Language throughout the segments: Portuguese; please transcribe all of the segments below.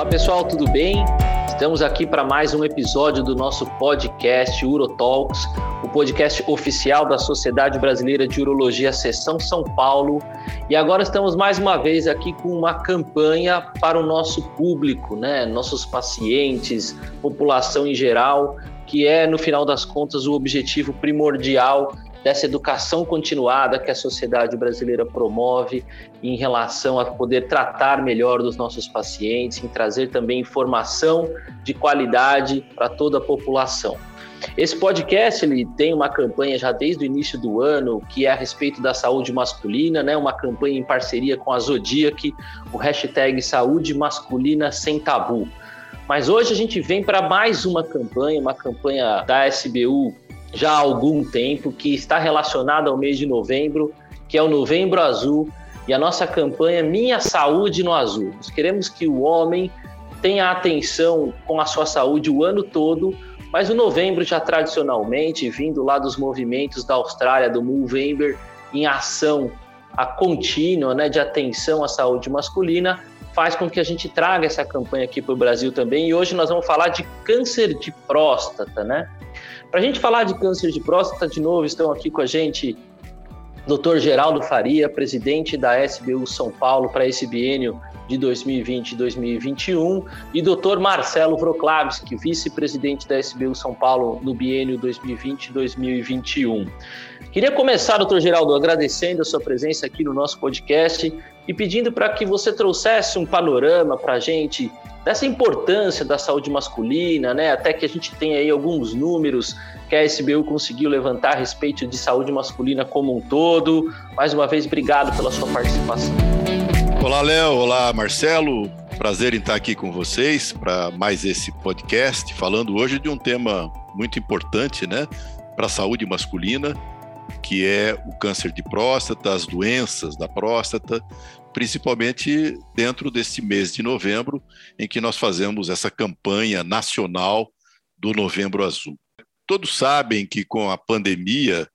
Olá pessoal, tudo bem? Estamos aqui para mais um episódio do nosso podcast Urotalks, o podcast oficial da Sociedade Brasileira de Urologia Seção São Paulo. E agora estamos mais uma vez aqui com uma campanha para o nosso público, né? Nossos pacientes, população em geral, que é no final das contas o objetivo primordial dessa educação continuada que a sociedade brasileira promove em relação a poder tratar melhor dos nossos pacientes, em trazer também informação de qualidade para toda a população. Esse podcast ele tem uma campanha já desde o início do ano que é a respeito da saúde masculina, né? Uma campanha em parceria com a Zodiac, o hashtag Saúde Masculina Sem Tabu. Mas hoje a gente vem para mais uma campanha, uma campanha da SBU já há algum tempo, que está relacionada ao mês de novembro, que é o Novembro Azul, e a nossa campanha Minha Saúde no Azul. Nós queremos que o homem tenha atenção com a sua saúde o ano todo, mas o novembro já tradicionalmente, vindo lá dos movimentos da Austrália, do Movember, em ação a contínua né, de atenção à saúde masculina, faz com que a gente traga essa campanha aqui para o Brasil também. E hoje nós vamos falar de câncer de próstata, né? Para a gente falar de câncer de próstata, de novo, estão aqui com a gente Dr. Geraldo Faria, presidente da SBU São Paulo para esse biênio de 2020 e 2021, e Dr. Marcelo Vroklavski, vice-presidente da SBU São Paulo no biênio 2020 2021. Queria começar, doutor Geraldo, agradecendo a sua presença aqui no nosso podcast e pedindo para que você trouxesse um panorama para a gente dessa importância da saúde masculina, né? Até que a gente tem aí alguns números que a SBU conseguiu levantar a respeito de saúde masculina como um todo. Mais uma vez, obrigado pela sua participação. Olá, Léo. Olá, Marcelo. Prazer em estar aqui com vocês para mais esse podcast, falando hoje de um tema muito importante, né, para a saúde masculina, que é o câncer de próstata, as doenças da próstata, principalmente dentro desse mês de novembro, em que nós fazemos essa campanha nacional do Novembro Azul. Todos sabem que com a pandemia,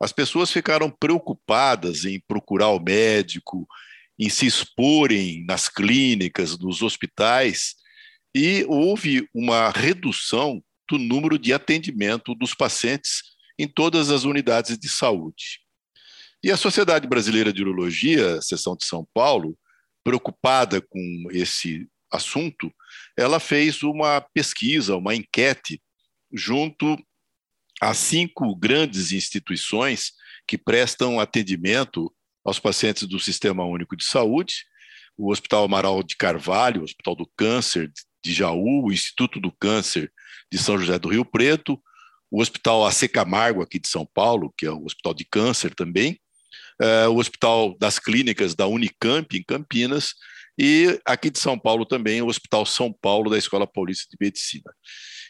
as pessoas ficaram preocupadas em procurar o médico, em se exporem nas clínicas, nos hospitais, e houve uma redução do número de atendimento dos pacientes em todas as unidades de saúde. E a Sociedade Brasileira de Urologia, seção de São Paulo, preocupada com esse assunto, ela fez uma pesquisa, uma enquete, junto a cinco grandes instituições que prestam atendimento aos pacientes do Sistema Único de Saúde, o Hospital Amaral de Carvalho, o Hospital do Câncer de Jaú, o Instituto do Câncer de São José do Rio Preto, o Hospital AC Camargo, aqui de São Paulo, que é um hospital de câncer também, uh, o Hospital das Clínicas da Unicamp, em Campinas, e aqui de São Paulo também, o Hospital São Paulo da Escola Paulista de Medicina.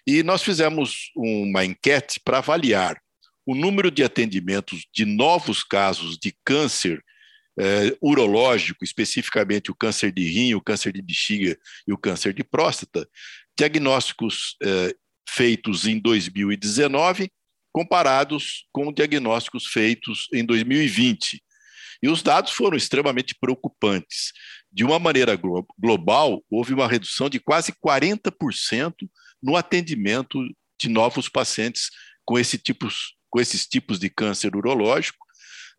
E nós fizemos uma enquete para avaliar o número de atendimentos de novos casos de câncer eh, urológico, especificamente o câncer de rim, o câncer de bexiga e o câncer de próstata, diagnósticos eh, feitos em 2019 comparados com diagnósticos feitos em 2020. E os dados foram extremamente preocupantes. De uma maneira glo global, houve uma redução de quase 40% no atendimento de novos pacientes com, esse tipos, com esses tipos de câncer urológico,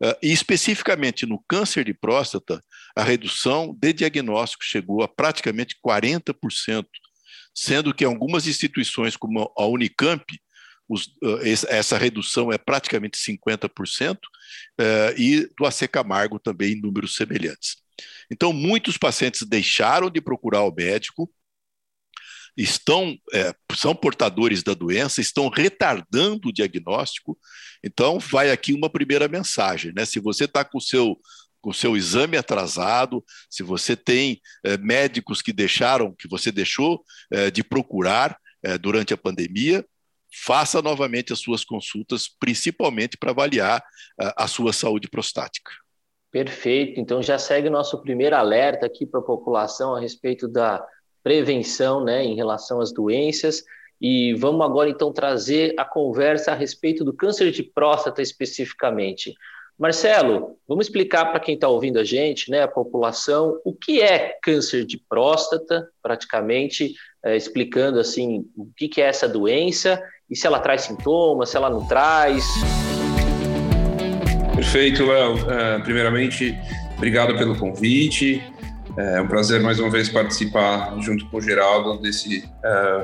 uh, e especificamente no câncer de próstata, a redução de diagnóstico chegou a praticamente 40%, sendo que algumas instituições, como a Unicamp, os, essa redução é praticamente 50%, e do AC Camargo também em números semelhantes. Então, muitos pacientes deixaram de procurar o médico, estão é, são portadores da doença, estão retardando o diagnóstico. Então, vai aqui uma primeira mensagem, né? Se você está com o seu com seu exame atrasado, se você tem é, médicos que deixaram, que você deixou é, de procurar é, durante a pandemia, faça novamente as suas consultas, principalmente para avaliar a, sua saúde prostática. Perfeito. Então já segue nosso primeiro alerta aqui para a população a respeito da prevenção, né, em relação às doenças. E vamos agora então trazer a conversa a respeito do câncer de próstata especificamente. Marcelo, vamos explicar para quem está ouvindo a gente, né, a população, o que é câncer de próstata, praticamente é, explicando assim o que, que é essa doença e se ela traz sintomas, se ela não traz. Perfeito, Léo. Uh, primeiramente, obrigado pelo convite. É um prazer mais uma vez participar junto com o Geraldo desse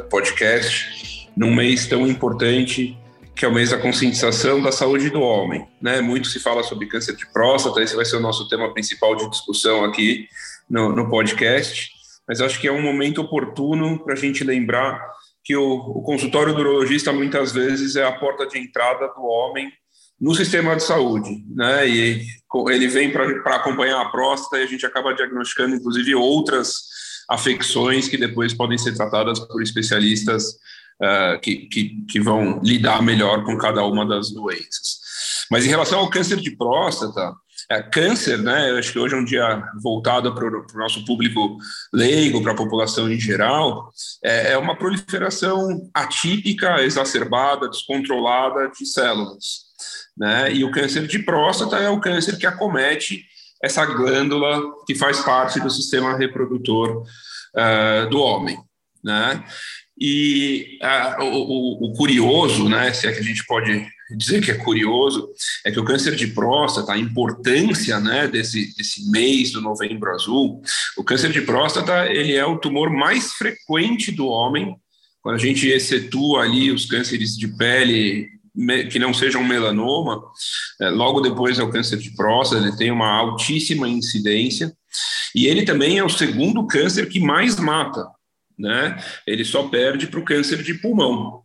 podcast num mês tão importante que é o mês da conscientização da saúde do homem. Né? Muito se fala sobre câncer de próstata, esse vai ser o nosso tema principal de discussão aqui no, no podcast, mas acho que é um momento oportuno para a gente lembrar que o, o consultório do urologista muitas vezes é a porta de entrada do homem no sistema de saúde, né? E ele vem para acompanhar a próstata e a gente acaba diagnosticando, inclusive, outras afecções que depois podem ser tratadas por especialistas uh, que, que, que, vão lidar melhor com cada uma das doenças. Mas em relação ao câncer de próstata, é, câncer, né? Eu acho que hoje é um dia voltado para o nosso público leigo, para a população em geral, é, é uma proliferação atípica, exacerbada, descontrolada de células. Né? E o câncer de próstata é o câncer que acomete essa glândula que faz parte do sistema reprodutor uh, do homem. Né? E uh, o, o, curioso, né, se é que a gente pode dizer que é curioso, é que o câncer de próstata, a importância né, desse, desse mês do Novembro Azul, o câncer de próstata ele é o tumor mais frequente do homem, quando a gente excetua ali os cânceres de pele que não seja um melanoma, é, logo depois é o câncer de próstata, ele tem uma altíssima incidência, e ele também é o segundo câncer que mais mata, né? Ele só perde para o câncer de pulmão.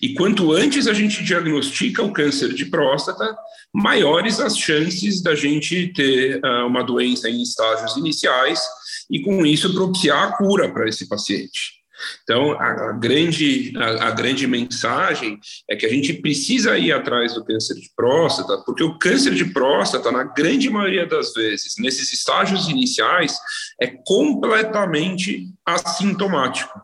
E quanto antes a gente diagnostica o câncer de próstata, maiores as chances da gente ter uh, uma doença em estágios iniciais e, com isso, propiciar a cura para esse paciente. Então, a, a grande, a, a, grande mensagem é que a gente precisa ir atrás do câncer de próstata, porque o câncer de próstata, na grande maioria das vezes, nesses estágios iniciais, é completamente assintomático.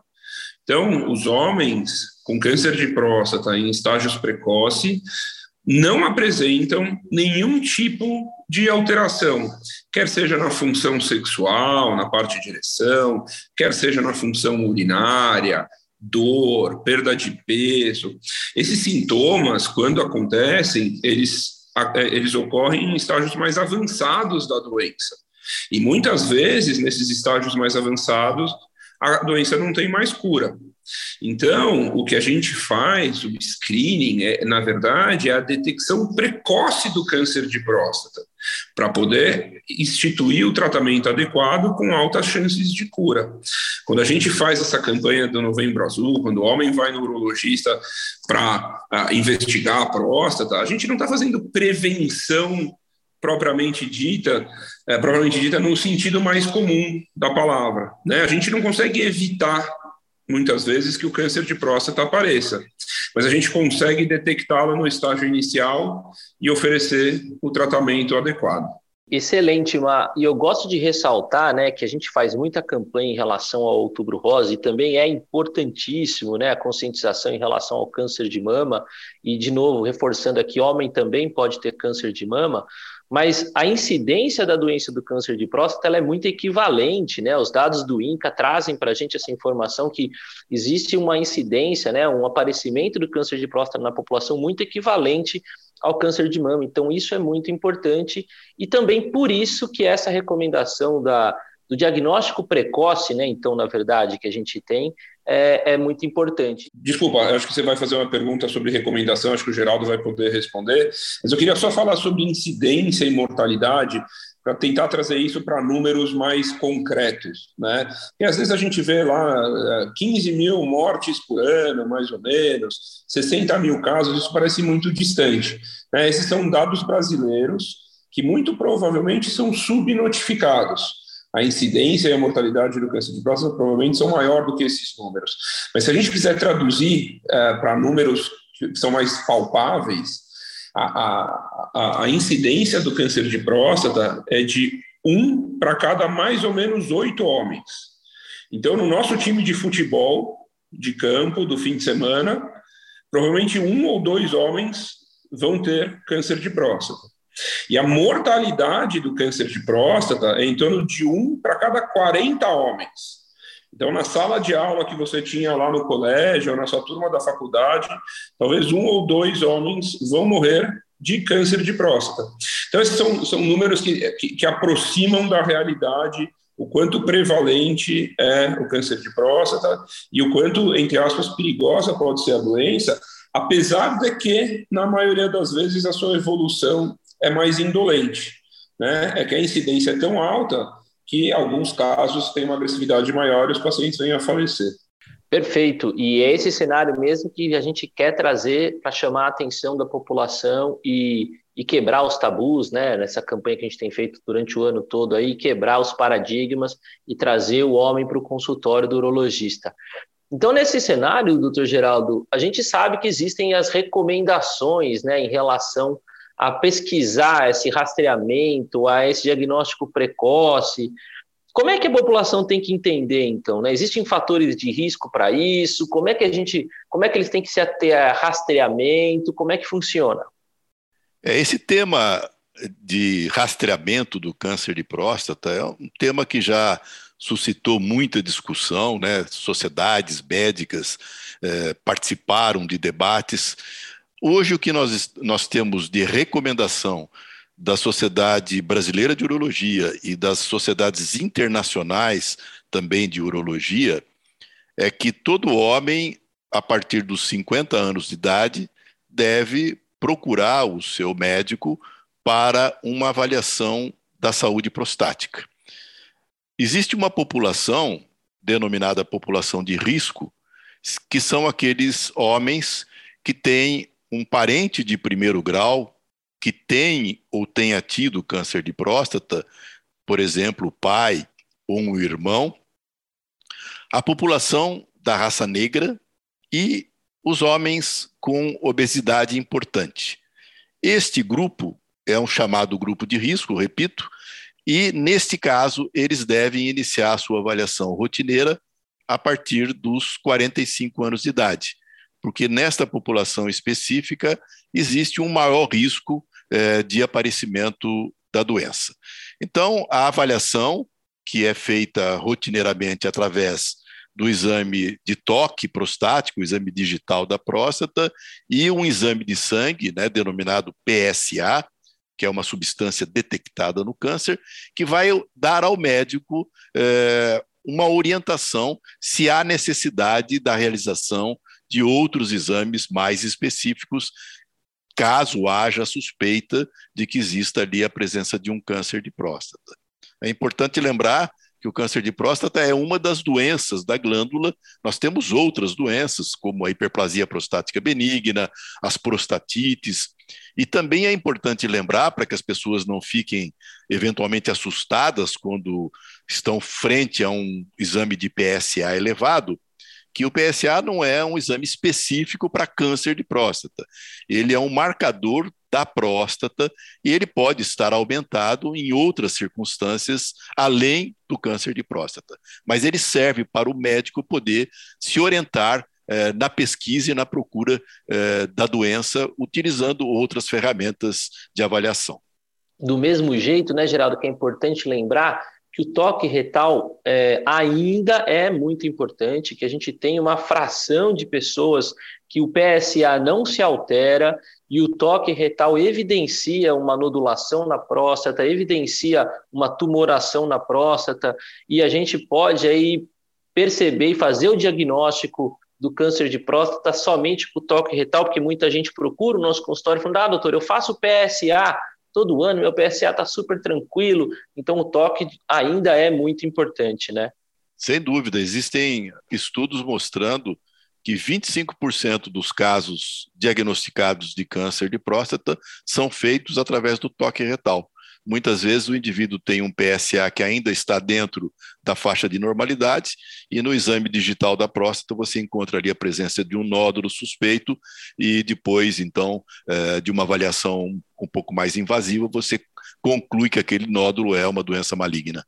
Então, os homens com câncer de próstata em estágios precoces não apresentam nenhum tipo de alteração, quer seja na função sexual, na parte de ereção, quer seja na função urinária, dor, perda de peso. Esses sintomas, quando acontecem, eles, é, eles ocorrem em estágios mais avançados da doença. E muitas vezes, nesses estágios mais avançados, a doença não tem mais cura. Então, o que a gente faz, o screening, é, na verdade, é a detecção precoce do câncer de próstata, para poder instituir o tratamento adequado com altas chances de cura. Quando a gente faz essa campanha do Novembro Azul, quando o homem vai no urologista para investigar a próstata, a gente não está fazendo prevenção propriamente dita, é, propriamente dita no sentido mais comum da palavra. Né? A gente não consegue evitar muitas vezes que o câncer de próstata apareça, mas a gente consegue detectá-lo no estágio inicial e oferecer o tratamento adequado. Excelente, Ma. E eu gosto de ressaltar, né, que a gente faz muita campanha em relação ao Outubro Rosa e também é importantíssimo, né, a conscientização em relação ao câncer de mama. E de novo, reforçando aqui, homem também pode ter câncer de mama, mas a incidência da doença do câncer de próstata é muito equivalente, né? Os dados do INCA trazem para a gente essa informação que existe uma incidência, né, um aparecimento do câncer de próstata na população muito equivalente ao câncer de mama. Então, isso é muito importante e também por isso que essa recomendação da, do diagnóstico precoce, né, então, na verdade, que a gente tem, é, é, muito importante. Desculpa, acho que você vai fazer uma pergunta sobre recomendação, acho que o Geraldo vai poder responder, mas eu queria só falar sobre incidência e mortalidade, para tentar trazer isso para números mais concretos, né? E às vezes a gente vê lá 15 é, mil mortes por ano, mais ou menos, 60 mil casos, isso parece muito distante. Né? Esses são dados brasileiros que muito provavelmente são subnotificados a incidência e a mortalidade do câncer de próstata provavelmente são maior do que esses números. Mas se a gente quiser traduzir uh, para números que são mais palpáveis, a, a, a, incidência do câncer de próstata é de um para cada mais ou menos oito homens. Então, no nosso time de futebol de campo do fim de semana, provavelmente um ou dois homens vão ter câncer de próstata. E a mortalidade do câncer de próstata é em torno de um para cada 40 homens. Então, na sala de aula que você tinha lá no colégio, ou na sua turma da faculdade, talvez um ou dois homens vão morrer de câncer de próstata. Então, esses são, são números que, que, que aproximam da realidade o quanto prevalente é o câncer de próstata e o quanto, entre aspas, perigosa pode ser a doença, apesar de que, na maioria das vezes, a sua evolução é mais indolente. Né? É que a incidência é tão alta que, alguns casos, tem uma agressividade maior e os pacientes vêm a falecer. Perfeito. E é esse cenário mesmo que a gente quer trazer para chamar a atenção da população e, e quebrar os tabus, né? Nessa campanha que a gente tem feito durante o ano todo aí, quebrar os paradigmas e trazer o homem para o consultório do urologista. Então, nesse cenário, doutor Geraldo, a gente sabe que existem as recomendações né, em relação a pesquisar esse rastreamento, a esse diagnóstico precoce. Como é que a população tem que entender, então? Né? Existem fatores de risco para isso? Como é que a gente, como é que eles têm que se ater a rastreamento? Como é que funciona? É, esse tema de rastreamento do câncer de próstata é um tema que já suscitou muita discussão, né? Sociedades médicas eh, participaram de debates. Hoje, o que nós, nós temos de recomendação da Sociedade Brasileira de Urologia e das sociedades internacionais também de urologia é que todo homem, a partir dos 50 anos de idade, deve procurar o seu médico para uma avaliação da saúde prostática. Existe uma população, denominada população de risco, que são aqueles homens que têm um parente de primeiro grau que tem ou tenha tido câncer de próstata, por exemplo, o pai ou um irmão, a população da raça negra e os homens com obesidade importante. Este grupo é um chamado grupo de risco, repito, e neste caso eles devem iniciar a sua avaliação rotineira a partir dos 45 anos de idade porque nesta população específica existe um maior risco é, de aparecimento da doença. Então, a avaliação, que é feita rotineiramente através do exame de toque prostático, o exame digital da próstata, e um exame de sangue, né, denominado PSA, que é uma substância detectada no câncer, que vai dar ao médico é, uma orientação se há necessidade da realização de outros exames mais específicos, caso haja suspeita de que exista ali a presença de um câncer de próstata. É importante lembrar que o câncer de próstata é uma das doenças da glândula. Nós temos outras doenças, como a hiperplasia prostática benigna, as prostatites. E também é importante lembrar, para que as pessoas não fiquem eventualmente assustadas quando estão frente a um exame de PSA elevado, que o PSA não é um exame específico para câncer de próstata. Ele é um marcador da próstata e ele pode estar aumentado em outras circunstâncias além do câncer de próstata. Mas ele serve para o médico poder se orientar eh, na pesquisa e na procura eh, da doença utilizando outras ferramentas de avaliação. Do mesmo jeito, né, Geraldo, que é importante lembrar que o toque retal é, ainda é muito importante, que a gente tem uma fração de pessoas que o PSA não se altera e o toque retal evidencia uma nodulação na próstata, evidencia uma tumoração na próstata, e a gente pode aí perceber e fazer o diagnóstico do câncer de próstata somente com o toque retal, porque muita gente procura o nosso consultório falando, ah, doutor, eu faço PSA, todo ano, meu PSA está super tranquilo, então o toque ainda é muito importante, né? Sem dúvida, existem estudos mostrando que 25% dos casos diagnosticados de câncer de próstata são feitos através do toque retal. Muitas vezes o indivíduo tem um PSA que ainda está dentro da faixa de normalidade, e no exame digital da próstata você encontraria a presença de um nódulo suspeito, e depois, então, eh, de uma avaliação um pouco mais invasiva, você conclui que aquele nódulo é uma doença maligna.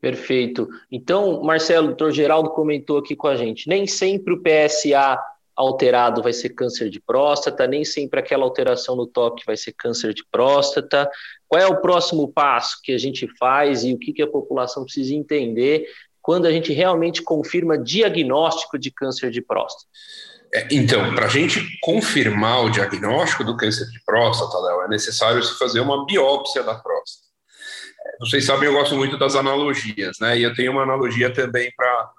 Perfeito. Então, Marcelo, o doutor Geraldo comentou aqui com a gente, nem sempre o PSA alterado vai ser câncer de próstata, nem sempre aquela alteração no toque vai ser câncer de próstata. Qual é o próximo passo que a gente faz e o que, que a população precisa entender quando a gente realmente confirma diagnóstico de câncer de próstata? É, então, para a gente confirmar o diagnóstico do câncer de próstata, Léo, é necessário se fazer uma biópsia da próstata. É, vocês sabem, eu gosto muito das analogias, né? E eu tenho uma analogia também para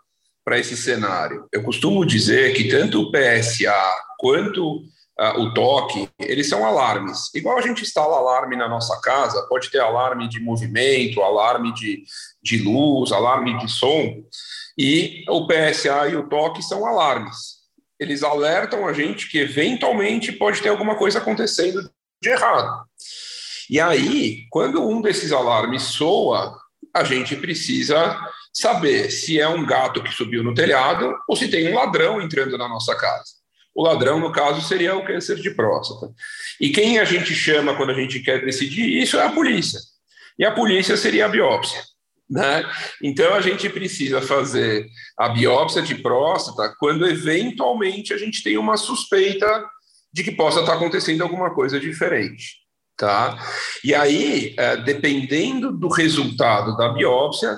para esse cenário. Eu costumo dizer que tanto o PSA quanto uh, o toque, eles são alarmes. Igual a gente instala alarme na nossa casa, pode ter alarme de movimento, alarme de, de luz, alarme de som, e o PSA e o toque são alarmes. Eles alertam a gente que eventualmente pode ter alguma coisa acontecendo de errado. E aí, quando um desses alarmes soa, a gente precisa saber se é um gato que subiu no telhado ou se tem um ladrão entrando na nossa casa. O ladrão, no caso, seria o câncer de próstata. E quem a gente chama quando a gente quer decidir isso é a polícia. E a polícia seria a biópsia. Né? Então a gente precisa fazer a biópsia de próstata quando eventualmente a gente tem uma suspeita de que possa estar acontecendo alguma coisa diferente. Tá? E aí, é, dependendo do resultado da biópsia,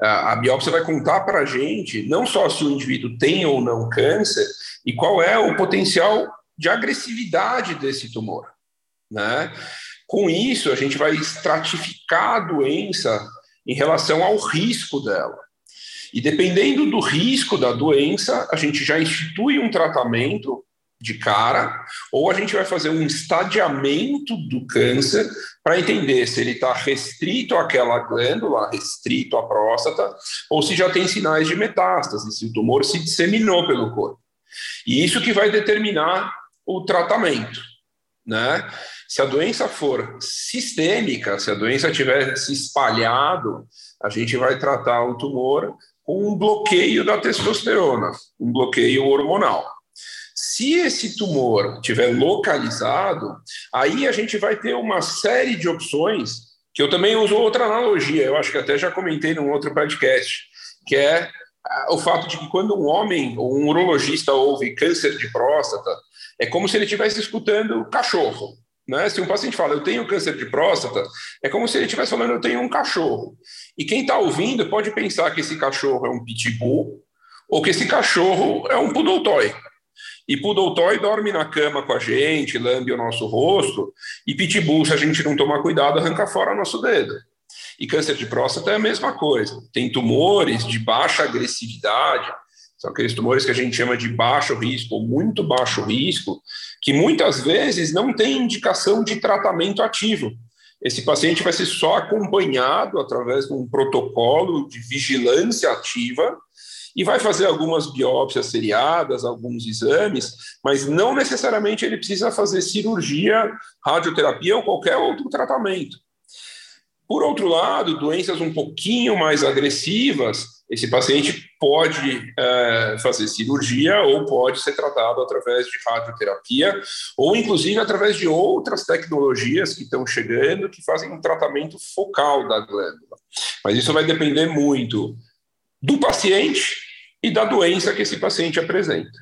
a biópsia vai contar para a gente não só se o indivíduo tem ou não câncer, e qual é o potencial de agressividade desse tumor. Né? Com isso, a gente vai estratificar a doença em relação ao risco dela. E dependendo do risco da doença, a gente já institui um tratamento de cara, ou a gente vai fazer um estadiamento do câncer para entender se ele está restrito àquela glândula, restrito à próstata, ou se já tem sinais de metástase, se o tumor se disseminou pelo corpo. E isso que vai determinar o tratamento, né? Se a doença for sistêmica, se a doença tiver se espalhado, a gente vai tratar o tumor com um bloqueio da testosterona, um bloqueio hormonal. Se esse tumor tiver localizado, aí a gente vai ter uma série de opções, que eu também uso outra analogia, eu acho que até já comentei num outro podcast, que é ah, o fato de que quando um homem ou um urologista ouve câncer de próstata, é como se ele estivesse escutando cachorro. Né? Se um paciente fala, eu tenho câncer de próstata, é como se ele estivesse falando, eu tenho um cachorro. E quem está ouvindo pode pensar que esse cachorro é um pitbull ou que esse cachorro é um poodle toy. E poodle dorme na cama com a gente, lambe o nosso rosto, e pitbull, se a gente não tomar cuidado, arranca fora nosso dedo. E câncer de próstata é a mesma coisa. Tem tumores de baixa agressividade, são aqueles tumores que a gente chama de baixo risco ou muito baixo risco, que muitas vezes não tem indicação de tratamento ativo. Esse paciente vai ser só acompanhado através de um protocolo de vigilância ativa e vai fazer algumas biópsias seriadas, alguns exames, mas não necessariamente ele precisa fazer cirurgia, radioterapia ou qualquer outro tratamento. Por outro lado, doenças um pouquinho mais agressivas, esse paciente pode é, fazer cirurgia ou pode ser tratado através de radioterapia ou inclusive através de outras tecnologias que estão chegando que fazem um tratamento focal da glândula. Mas isso vai depender muito do paciente e da doença que esse paciente apresenta.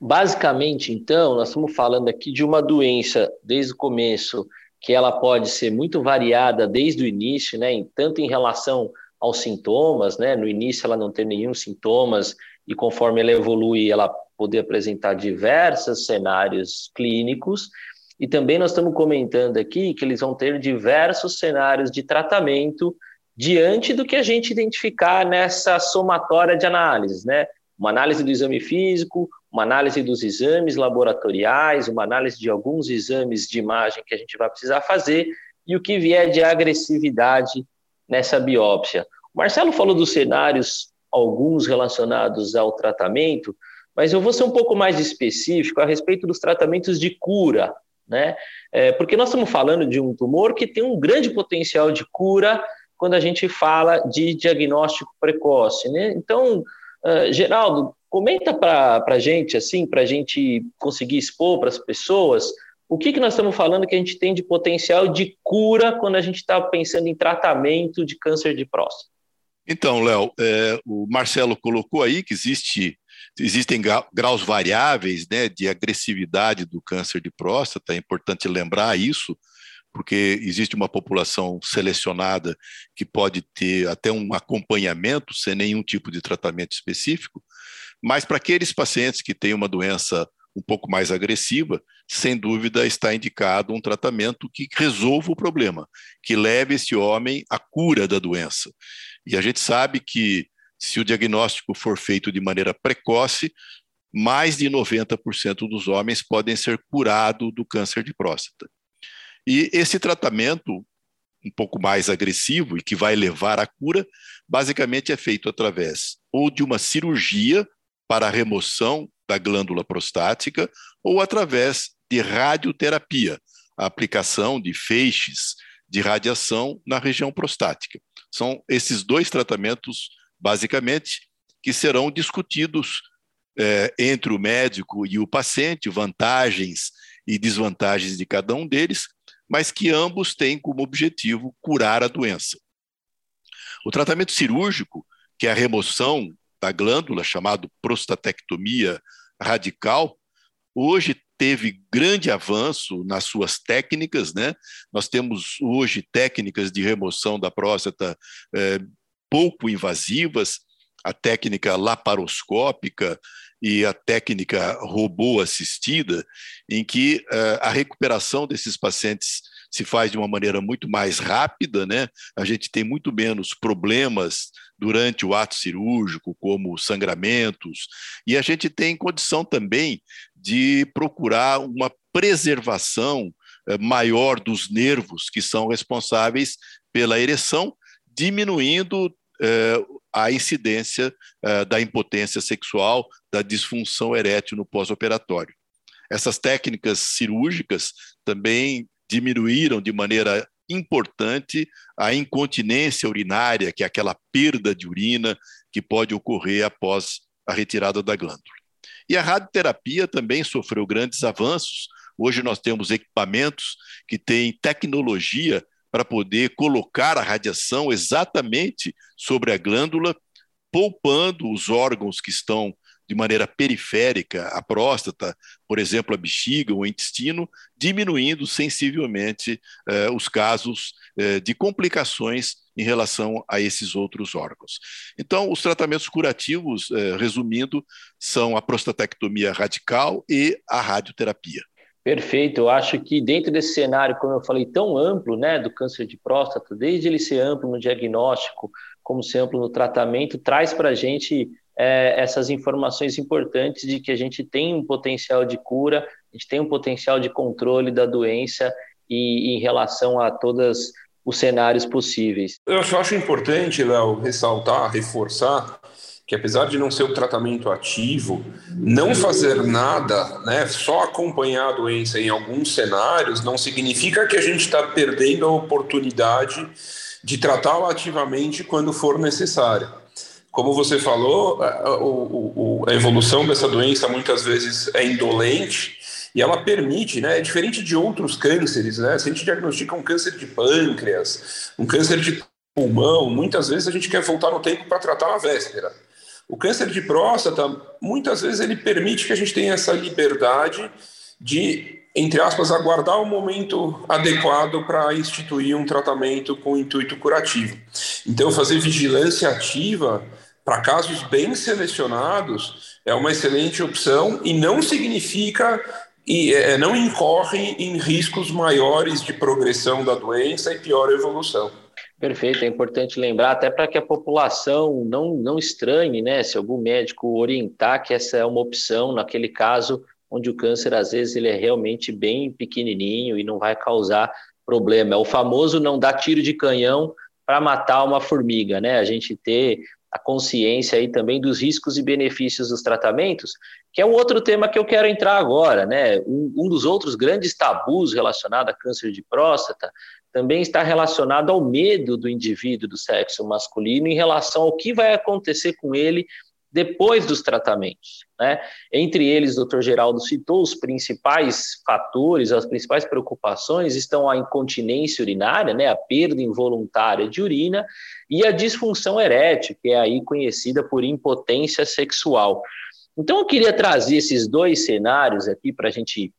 Basicamente, então, nós estamos falando aqui de uma doença desde o começo que ela pode ser muito variada desde o início, né, em, tanto em relação aos sintomas, né, no início ela não ter nenhum sintomas e conforme ela evolui ela poder apresentar diversos cenários clínicos e também nós estamos comentando aqui que eles vão ter diversos cenários de tratamento diante do que a gente identificar nessa somatória de análises, né? Uma análise do exame físico, uma análise dos exames laboratoriais, uma análise de alguns exames de imagem que a gente vai precisar fazer e o que vier de agressividade nessa biópsia. O Marcelo falou dos cenários, alguns relacionados ao tratamento, mas eu vou ser um pouco mais específico a respeito dos tratamentos de cura, né? É, porque nós estamos falando de um tumor que tem um grande potencial de cura quando a gente fala de diagnóstico precoce, né? Então, uh, Geraldo, Comenta para a gente, assim, para a gente conseguir expor para as pessoas o que, que nós estamos falando que a gente tem de potencial de cura quando a gente está pensando em tratamento de câncer de próstata. Então, Léo, é, o Marcelo colocou aí que existe existem graus variáveis né, de agressividade do câncer de próstata, é importante lembrar isso, porque existe uma população selecionada que pode ter até um acompanhamento sem nenhum tipo de tratamento específico, mas para aqueles pacientes que têm uma doença um pouco mais agressiva, sem dúvida está indicado um tratamento que resolva o problema, que leve esse homem à cura da doença. E a gente sabe que se o diagnóstico for feito de maneira precoce, mais de 90% dos homens podem ser curados do câncer de próstata. E esse tratamento um pouco mais agressivo e que vai levar à cura, basicamente é feito através ou de uma cirurgia para a remoção da glândula prostática ou através de radioterapia, a aplicação de feixes de radiação na região prostática. São esses dois tratamentos, basicamente, que serão discutidos é, entre o médico e o paciente, vantagens e desvantagens de cada um deles, mas que ambos têm como objetivo curar a doença. O tratamento cirúrgico, que é a remoção da glândula, chamado prostatectomia radical, hoje teve grande avanço nas suas técnicas, né? Nós temos hoje técnicas de remoção da próstata é, pouco invasivas, a técnica laparoscópica e a técnica robô assistida, em que uh, a recuperação desses pacientes se faz de uma maneira muito mais rápida, né? A gente tem muito menos problemas durante o ato cirúrgico, como sangramentos, e a gente tem condição também de procurar uma preservação uh, maior dos nervos que são responsáveis pela ereção, diminuindo uh, a incidência uh, da impotência sexual, da disfunção erétil no pós-operatório. Essas técnicas cirúrgicas também diminuíram de maneira importante a incontinência urinária, que é aquela perda de urina que pode ocorrer após a retirada da glândula. E a radioterapia também sofreu grandes avanços. Hoje nós temos equipamentos que têm tecnologia para poder colocar a radiação exatamente sobre a glândula, poupando os órgãos que estão de maneira periférica, a próstata, por exemplo, a bexiga, o intestino, diminuindo sensivelmente eh, os casos eh, de complicações em relação a esses outros órgãos. Então, os tratamentos curativos, eh, resumindo, são a prostatectomia radical e a radioterapia. Perfeito, eu acho que dentro desse cenário, como eu falei, tão amplo, né, do câncer de próstata, desde ele ser amplo no diagnóstico, como ser amplo no tratamento, traz para a gente é, essas informações importantes de que a gente tem um potencial de cura, a gente tem um potencial de controle da doença e em relação a todos os cenários possíveis. Eu acho importante, Léo, ressaltar, reforçar que apesar de não ser o tratamento ativo, não fazer nada, né, só acompanhar a doença em alguns cenários, não significa que a gente está perdendo a oportunidade de tratá-la ativamente quando for necessária. Como você falou, a, a, evolução dessa doença muitas vezes é indolente e ela permite, né, é diferente de outros cânceres, né, se a gente diagnostica um câncer de pâncreas, um câncer de pulmão, muitas vezes a gente quer voltar no tempo para tratar na véspera. O câncer de próstata, muitas vezes, ele permite que a gente tenha essa liberdade de, entre aspas, aguardar o momento adequado para instituir um tratamento com intuito curativo. Então, fazer vigilância ativa para casos bem selecionados é uma excelente opção e não significa e é, não incorre em riscos maiores de progressão da doença e pior evolução. Perfeito, é importante lembrar, até para que a população não, não estranhe, né? Se algum médico orientar que essa é uma opção, naquele caso onde o câncer, às vezes, ele é realmente bem pequenininho e não vai causar problema. É o famoso não dar tiro de canhão para matar uma formiga, né? A gente ter a consciência aí também dos riscos e benefícios dos tratamentos, que é um outro tema que eu quero entrar agora, né? Um, um dos outros grandes tabus relacionado a câncer de próstata também está relacionado ao medo do indivíduo do sexo masculino em relação ao que vai acontecer com ele depois dos tratamentos. Né? Entre eles, o Dr. Geraldo citou os principais fatores, as principais preocupações estão a incontinência urinária, né, a perda involuntária de urina, e a disfunção erétil, que é aí conhecida por impotência sexual. Então eu queria trazer esses dois cenários aqui para a gente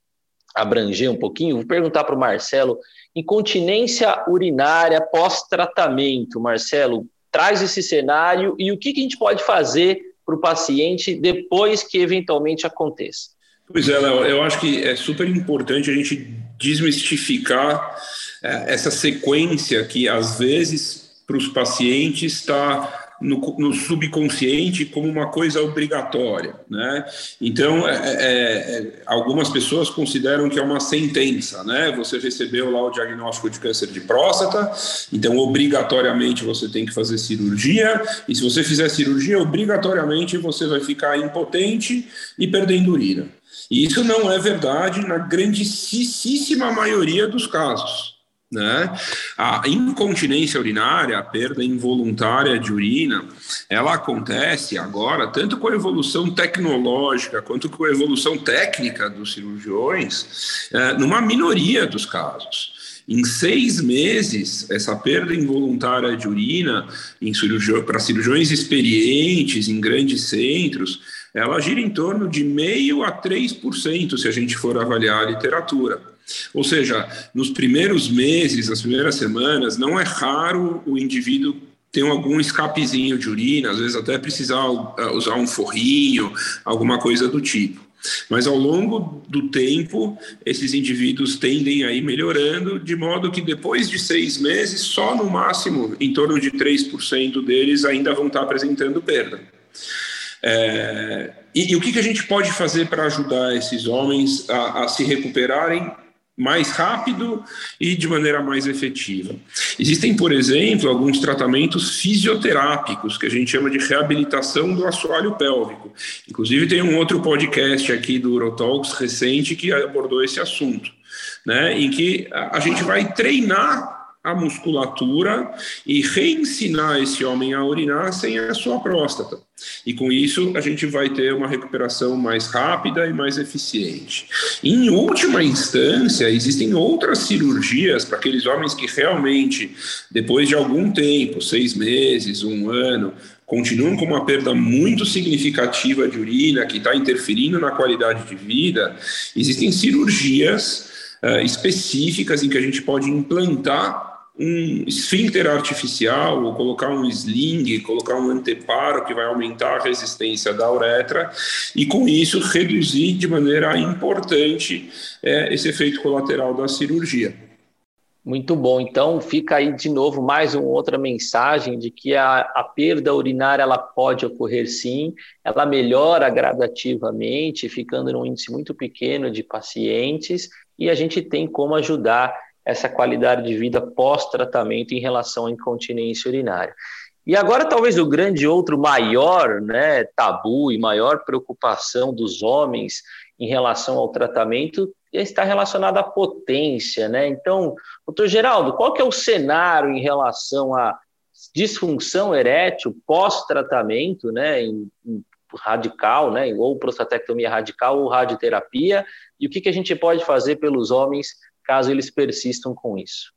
abranger um pouquinho. Vou perguntar para o Marcelo: incontinência urinária pós-tratamento. Marcelo, traz esse cenário e o que, que a gente pode fazer para o paciente depois que eventualmente aconteça. Pois é, Léo, eu acho que é super importante a gente desmistificar é, essa sequência que às vezes para os pacientes está no, no, subconsciente como uma coisa obrigatória, né? Então, é, é, é, algumas pessoas consideram que é uma sentença, né? Você recebeu lá o diagnóstico de câncer de próstata, então obrigatoriamente você tem que fazer cirurgia, e se você fizer cirurgia, obrigatoriamente você vai ficar impotente e perdendo urina. E isso não é verdade na grandíssima maioria dos casos. Né? A incontinência urinária, a perda involuntária de urina, ela acontece agora tanto com a evolução tecnológica quanto com a evolução técnica dos cirurgiões, é, numa minoria dos casos. Em seis meses, essa perda involuntária de urina para cirurgiões experientes em grandes centros, ela gira em torno de meio a 3%, se a gente for avaliar a literatura. Ou seja, nos primeiros meses, nas primeiras semanas, não é raro o indivíduo ter algum escapezinho de urina, às vezes até precisar uh, usar um forrinho, alguma coisa do tipo. Mas ao longo do tempo, esses indivíduos tendem a ir melhorando, de modo que depois de seis meses, só no máximo em torno de 3% deles ainda vão estar apresentando perda. É, e, e, o que, que a gente pode fazer para ajudar esses homens a, a se recuperarem mais rápido e de maneira mais efetiva. Existem, por exemplo, alguns tratamentos fisioterápicos que a gente chama de reabilitação do assoalho pélvico. Inclusive tem um outro podcast aqui do Urotalks recente que abordou esse assunto, né, em que a gente vai treinar a musculatura e reensinar esse homem a urinar sem a sua próstata. E com isso a gente vai ter uma recuperação mais rápida e mais eficiente. Em última instância, existem outras cirurgias para aqueles homens que realmente, depois de algum tempo, seis meses, um ano, continuam com uma perda muito significativa de urina que está interferindo na qualidade de vida. Existem cirurgias uh, específicas em que a gente pode implantar um esfíncter artificial, ou colocar um sling, colocar um anteparo que vai aumentar a resistência da uretra e com isso reduzir de maneira importante é, esse efeito colateral da cirurgia. Muito bom. Então fica aí de novo mais uma outra mensagem de que a, a perda urinária ela pode ocorrer sim, ela melhora gradativamente, ficando num índice muito pequeno de pacientes e a gente tem como ajudar essa qualidade de vida pós-tratamento em relação à incontinência urinária. E agora, talvez o grande outro maior né, tabu e maior preocupação dos homens em relação ao tratamento está relacionado à potência, né? Então, doutor Geraldo, qual que é o cenário em relação à disfunção erétil pós-tratamento, né, em, em radical, né, ou prostatectomia radical ou radioterapia, e o que, que a gente pode fazer pelos homens caso eles persistam com isso.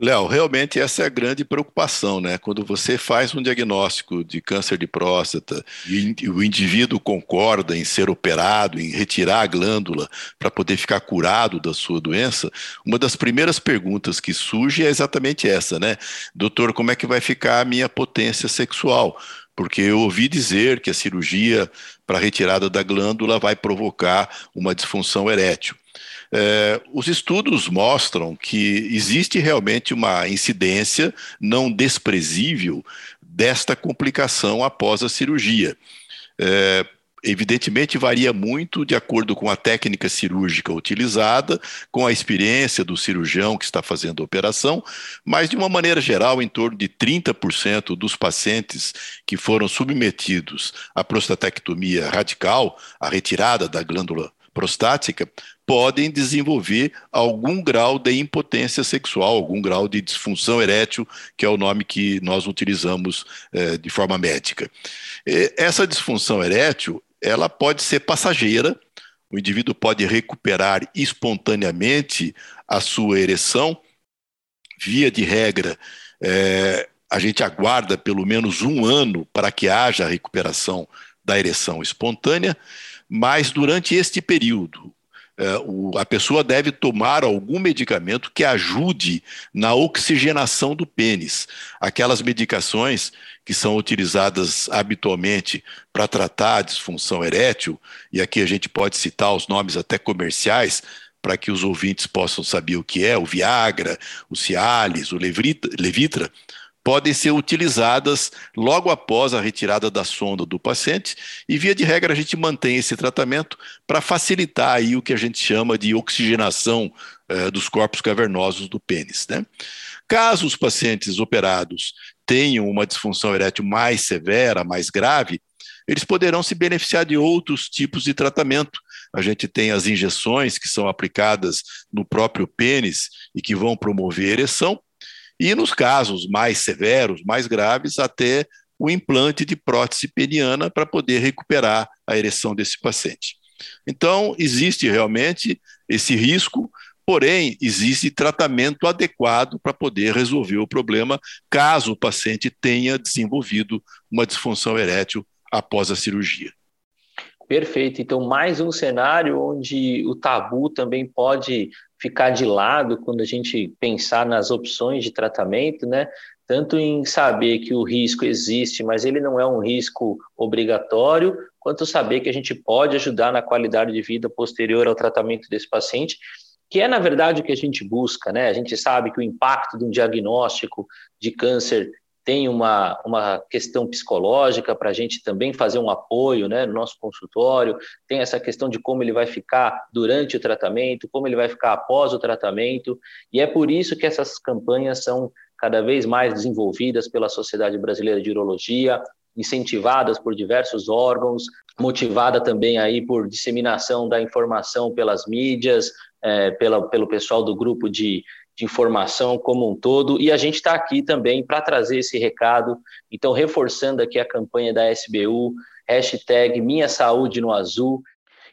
Léo, realmente essa é a grande preocupação, né? Quando você faz um diagnóstico de câncer de próstata e o indivíduo concorda em ser operado, em retirar a glândula para poder ficar curado da sua doença, uma das primeiras perguntas que surge é exatamente essa, né? Doutor, como é que vai ficar a minha potência sexual? Porque eu ouvi dizer que a cirurgia para retirada da glândula vai provocar uma disfunção erétil. É, os estudos mostram que existe realmente uma incidência não desprezível desta complicação após a cirurgia. É, evidentemente varia muito de acordo com a técnica cirúrgica utilizada, com a experiência do cirurgião que está fazendo a operação, mas de uma maneira geral, em torno de 30% dos pacientes que foram submetidos à prostatectomia radical, a retirada da glândula prostática, podem desenvolver algum grau de impotência sexual, algum grau de disfunção erétil, que é o nome que nós utilizamos eh, de forma médica. Essa disfunção erétil, ela pode ser passageira, o indivíduo pode recuperar espontaneamente a sua ereção, via de regra, eh, a gente aguarda pelo menos um ano para que haja recuperação da ereção espontânea, mas durante este período, é, a pessoa deve tomar algum medicamento que ajude na oxigenação do pênis. Aquelas medicações que são utilizadas habitualmente para tratar a disfunção erétil, e aqui a gente pode citar os nomes até comerciais, para que os ouvintes possam saber o que é, o Viagra, o Cialis, o Levitra, podem ser utilizadas logo após a retirada da sonda do paciente e via de regra a gente mantém esse tratamento para facilitar aí o que a gente chama de oxigenação eh, dos corpos cavernosos do pênis. Né? Caso os pacientes operados tenham uma disfunção erétil mais severa, mais grave, eles poderão se beneficiar de outros tipos de tratamento. A gente tem as injeções que são aplicadas no próprio pênis e que vão promover ereção, e nos casos mais severos, mais graves, até o implante de prótese peniana para poder recuperar a ereção desse paciente. Então, existe realmente esse risco, porém, existe tratamento adequado para poder resolver o problema, caso o paciente tenha desenvolvido uma disfunção erétil após a cirurgia. Perfeito. Então, mais um cenário onde o tabu também pode ficar de lado quando a gente pensar nas opções de tratamento, né? Tanto em saber que o risco existe, mas ele não é um risco obrigatório, quanto saber que a gente pode ajudar na qualidade de vida posterior ao tratamento desse paciente, que é na verdade o que a gente busca, né? A gente sabe que o impacto de um diagnóstico de câncer tem uma, uma questão psicológica para a gente também fazer um apoio né, no nosso consultório, tem essa questão de como ele vai ficar durante o tratamento, como ele vai ficar após o tratamento, e é por isso que essas campanhas são cada vez mais desenvolvidas pela Sociedade Brasileira de Urologia, incentivadas por diversos órgãos, motivada também aí por disseminação da informação pelas mídias, é, pela, pelo pessoal do grupo de de informação como um todo, e a gente está aqui também para trazer esse recado, então reforçando aqui a campanha da SBU, hashtag Minha Saúde no Azul.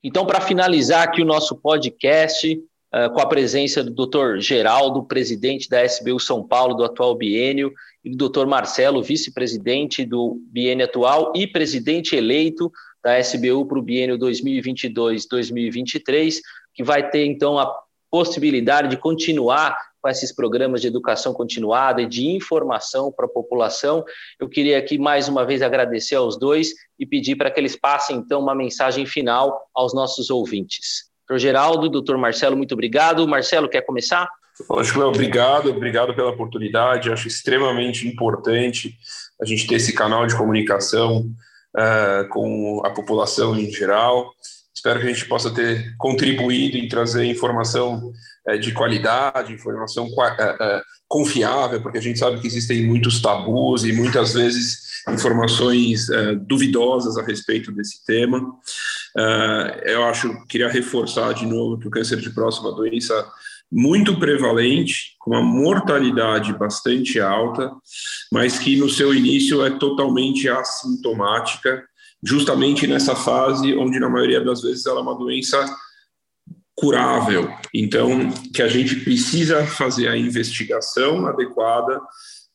Então, para finalizar aqui o nosso podcast, uh, com a presença do Dr. Geraldo, presidente da SBU São Paulo do atual biênio, e do Dr. Marcelo, vice-presidente do biênio atual e presidente eleito da SBU para o biênio 2022-2023, que vai ter então a possibilidade de continuar com esses programas de educação continuada e de informação para a população. Eu queria aqui mais uma vez agradecer aos dois e pedir para que eles passem então uma mensagem final aos nossos ouvintes. Doutor Geraldo, doutor Marcelo, muito obrigado. Marcelo, quer começar? Lógico, obrigado, obrigado pela oportunidade. Acho extremamente importante a gente ter esse canal de comunicação uh, com a população em geral. Espero que a gente possa ter contribuído em trazer informação de qualidade, informação é, é, confiável, porque a gente sabe que existem muitos tabus e muitas vezes informações duvidosas a respeito desse tema. eu acho, queria reforçar de novo que o câncer de próstata é uma doença muito prevalente, com uma mortalidade bastante alta, mas que no seu início é totalmente assintomática, justamente nessa fase onde, na maioria das vezes, ela é uma doença curável. Então, que a gente precisa fazer a investigação adequada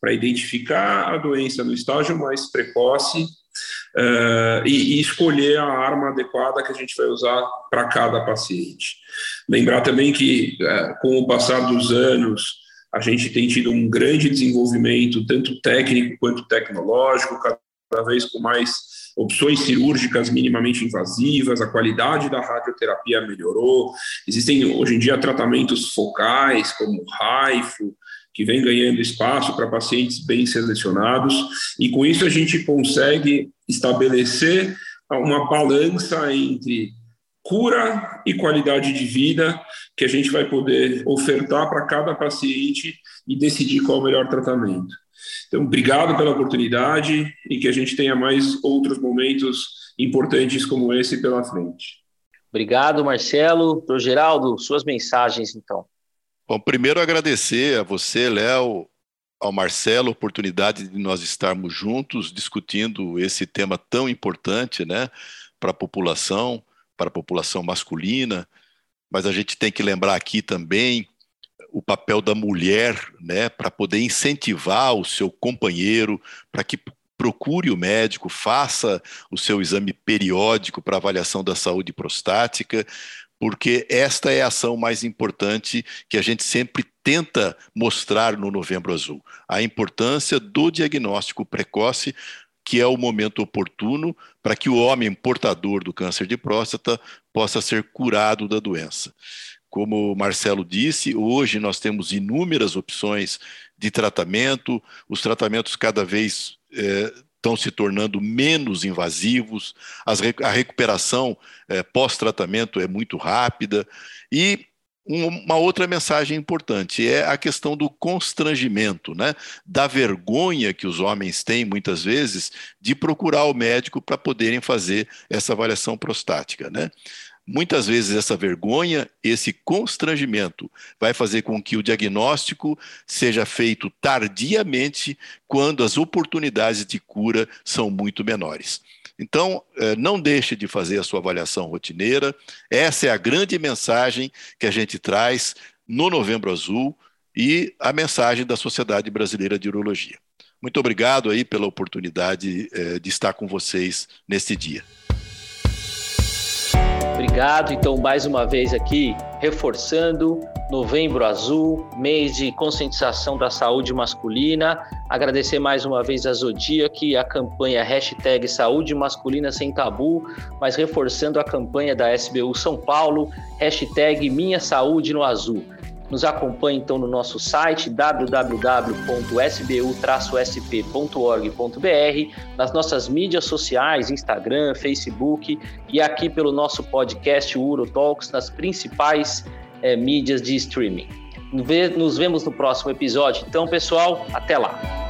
para identificar a doença no estágio mais precoce uh, e, e, escolher a arma adequada que a gente vai usar para cada paciente. Lembrar também que, uh, com o passar dos anos, a gente tem tido um grande desenvolvimento, tanto técnico quanto tecnológico, cada vez com mais opções cirúrgicas minimamente invasivas, a qualidade da radioterapia melhorou. Existem hoje em dia tratamentos focais, como RAIFO, que vem ganhando espaço para pacientes bem selecionados, e com isso a gente consegue estabelecer uma balança entre cura e qualidade de vida que a gente vai poder ofertar para cada paciente e decidir qual é o melhor tratamento. Então, obrigado pela oportunidade e que a gente tenha mais outros momentos importantes como esse pela frente. Obrigado, Marcelo. Doutor Geraldo, suas mensagens, então. Bom, primeiro agradecer a você, Léo, ao Marcelo, a oportunidade de nós estarmos juntos discutindo esse tema tão importante, né, para a população, para a população masculina, mas a gente tem que lembrar aqui também o papel da mulher, né, para poder incentivar o seu companheiro, para que procure o médico, faça o seu exame periódico para avaliação da saúde prostática, porque esta é a ação mais importante que a gente sempre tenta mostrar no Novembro Azul, a importância do diagnóstico precoce, que é o momento oportuno para que o homem portador do câncer de próstata possa ser curado da doença. Como o Marcelo disse, hoje nós temos inúmeras opções de tratamento, os tratamentos cada vez é, estão se tornando menos invasivos, as, a recuperação é, pós-tratamento é muito rápida e uma outra mensagem importante é a questão do constrangimento, né? da vergonha que os homens têm, muitas vezes, de procurar o médico para poderem fazer essa avaliação prostática. Né? Muitas vezes essa vergonha, esse constrangimento, vai fazer com que o diagnóstico seja feito tardiamente, quando as oportunidades de cura são muito menores. Então, eh, não deixe de fazer a sua avaliação rotineira. Essa é a grande mensagem que a gente traz no Novembro Azul e a mensagem da Sociedade Brasileira de Urologia. Muito obrigado aí pela oportunidade eh, de estar com vocês neste dia. Obrigado. Então, mais uma vez aqui, reforçando Novembro Azul, mês de conscientização da saúde masculina. Agradecer mais uma vez a Zodiac, a campanha hashtag Saúde Masculina Sem Tabu, mas reforçando a campanha da SBU São Paulo, hashtag Minha Saúde no Azul. Nos acompanhe então no nosso site www.sbu-sp.org.br, nas nossas mídias sociais, Instagram, Facebook e aqui pelo nosso podcast Urotalks nas principais é, mídias de streaming. Nos vemos no próximo episódio. Então, pessoal, até lá.